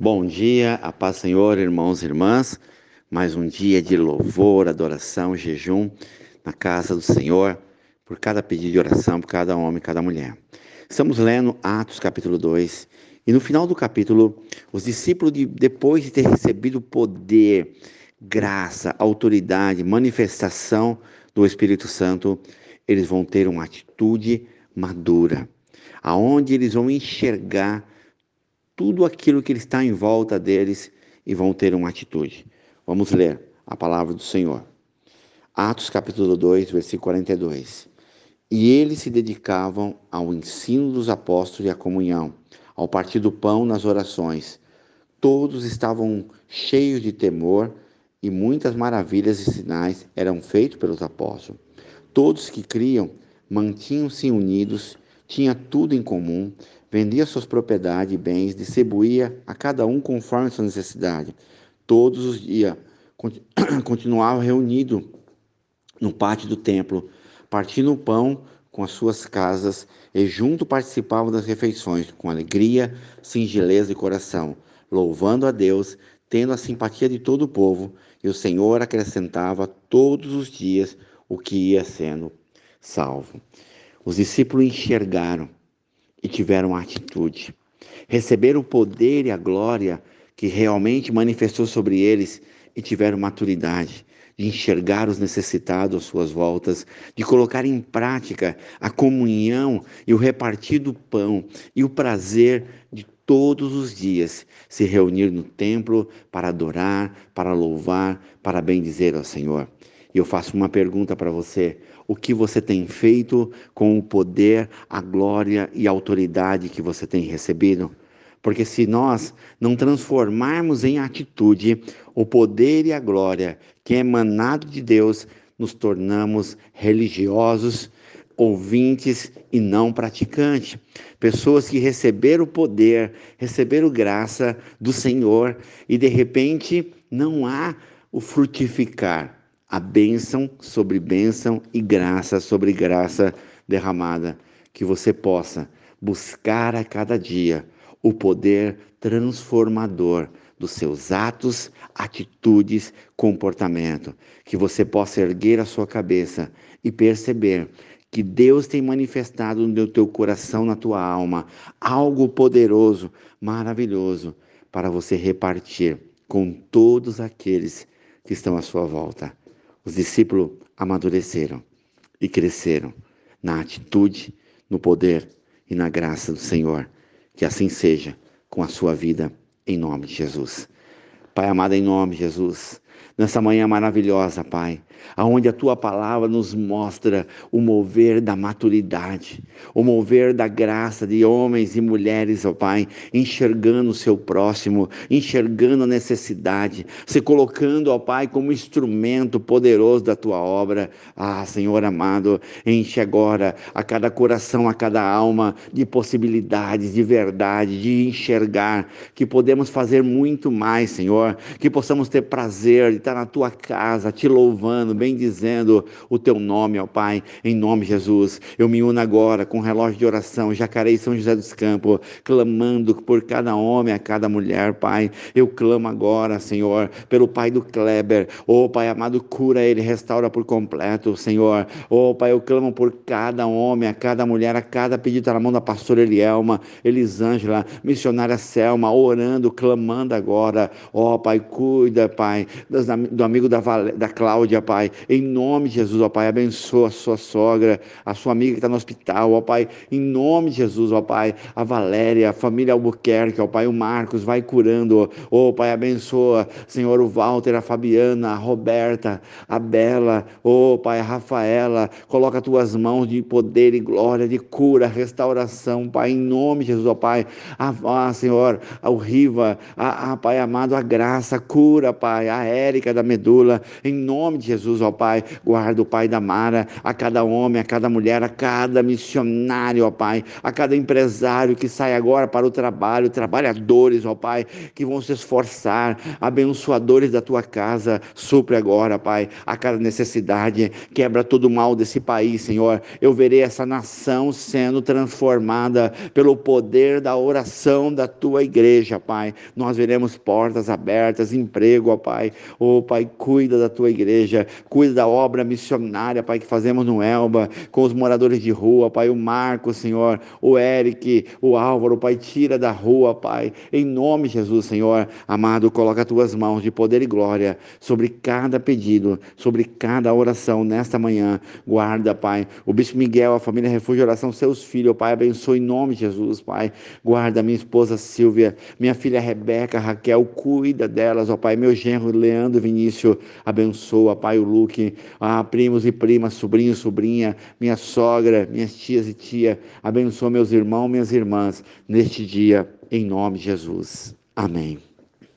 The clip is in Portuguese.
Bom dia, a paz Senhor, irmãos e irmãs. Mais um dia de louvor, adoração, jejum na casa do Senhor, por cada pedido de oração, por cada homem, cada mulher. Estamos lendo Atos capítulo 2, e no final do capítulo, os discípulos, de, depois de ter recebido poder, graça, autoridade, manifestação do Espírito Santo, eles vão ter uma atitude madura, aonde eles vão enxergar tudo aquilo que está em volta deles e vão ter uma atitude. Vamos ler a palavra do Senhor. Atos capítulo 2, versículo 42. E eles se dedicavam ao ensino dos apóstolos e à comunhão, ao partir do pão nas orações. Todos estavam cheios de temor e muitas maravilhas e sinais eram feitos pelos apóstolos. Todos que criam mantinham-se unidos, tinham tudo em comum, vendia suas propriedades e bens, distribuía a cada um conforme sua necessidade. Todos os dias continuava reunido no pátio do templo, partindo o pão com as suas casas e junto participavam das refeições com alegria, singeleza de coração, louvando a Deus, tendo a simpatia de todo o povo, e o Senhor acrescentava todos os dias o que ia sendo salvo. Os discípulos enxergaram e tiveram atitude. Receberam o poder e a glória que realmente manifestou sobre eles e tiveram maturidade de enxergar os necessitados às suas voltas, de colocar em prática a comunhão e o repartir do pão e o prazer de todos os dias se reunir no templo para adorar, para louvar, para bendizer ao Senhor. E eu faço uma pergunta para você: o que você tem feito com o poder, a glória e a autoridade que você tem recebido? Porque se nós não transformarmos em atitude o poder e a glória que é emanado de Deus, nos tornamos religiosos, ouvintes e não praticantes. Pessoas que receberam o poder, receberam graça do Senhor e de repente não há o frutificar a bênção sobre bênção e graça sobre graça derramada, que você possa buscar a cada dia o poder transformador dos seus atos, atitudes, comportamento, que você possa erguer a sua cabeça e perceber que Deus tem manifestado no teu coração, na tua alma, algo poderoso, maravilhoso, para você repartir com todos aqueles que estão à sua volta. Os discípulos amadureceram e cresceram na atitude, no poder e na graça do Senhor. Que assim seja com a sua vida, em nome de Jesus. Pai amado, em nome de Jesus, nessa manhã maravilhosa, Pai, aonde a tua palavra nos mostra o mover da maturidade, o mover da graça de homens e mulheres, ó Pai, enxergando o seu próximo, enxergando a necessidade, se colocando, ó Pai, como instrumento poderoso da tua obra. Ah, Senhor amado, enche agora a cada coração, a cada alma de possibilidades, de verdade, de enxergar que podemos fazer muito mais, Senhor, que possamos ter prazer de estar na tua casa, te louvando, bendizendo o teu nome, ó Pai, em nome de Jesus. Eu me uno agora com o relógio de oração, Jacareí São José dos Campos, clamando por cada homem, a cada mulher, Pai. Eu clamo agora, Senhor, pelo Pai do Kleber. Ô oh, Pai amado, cura ele, restaura por completo, Senhor. Ô oh, Pai, eu clamo por cada homem, a cada mulher, a cada pedido tá na mão da pastora Elielma, Elisângela, missionária Selma, orando, clamando agora. Ó oh, Pai, cuida, Pai, do amigo da, da Cláudia, Pai. Em nome de Jesus, ó Pai, abençoa a sua sogra, a sua amiga que está no hospital, ó Pai. Em nome de Jesus, ó Pai, a Valéria, a família Albuquerque, ó Pai, o Marcos, vai curando, ó Pai, abençoa, Senhor, o Walter, a Fabiana, a Roberta, a Bela, ó Pai, a Rafaela, coloca tuas mãos de poder e glória, de cura, restauração, Pai, em nome de Jesus, ó Pai. Ah, Senhor, o Riva, a, a Pai amado, a graça, cura, Pai, a Érica periférica da medula, em nome de Jesus, ó Pai, guarda o pai da Mara, a cada homem, a cada mulher, a cada missionário, ó Pai, a cada empresário que sai agora para o trabalho, trabalhadores, ó Pai, que vão se esforçar, abençoadores da tua casa, supre agora, Pai, a cada necessidade, quebra todo o mal desse país, Senhor. Eu verei essa nação sendo transformada pelo poder da oração da tua igreja, Pai. Nós veremos portas abertas, emprego, ó Pai. Ó Pai, cuida da tua igreja, cuida da obra missionária, Pai, que fazemos no Elba, com os moradores de rua, Pai, o Marco, Senhor, o Eric, o Álvaro, Pai, tira da rua, Pai, em nome de Jesus, Senhor, amado, coloca as tuas mãos de poder e glória sobre cada pedido, sobre cada oração nesta manhã, guarda, Pai, o Bispo Miguel, a família Refúgio Oração, seus filhos, Pai, abençoe em nome de Jesus, Pai, guarda minha esposa Silvia, minha filha Rebeca, Raquel, cuida delas, ó Pai, meu genro Leandro Vinícius, abençoa, Pai, o Luque, ah, primos e primas, sobrinho, sobrinha, minha sogra, minhas tias e tia, abençoa meus irmãos, minhas irmãs, neste dia, em nome de Jesus. Amém.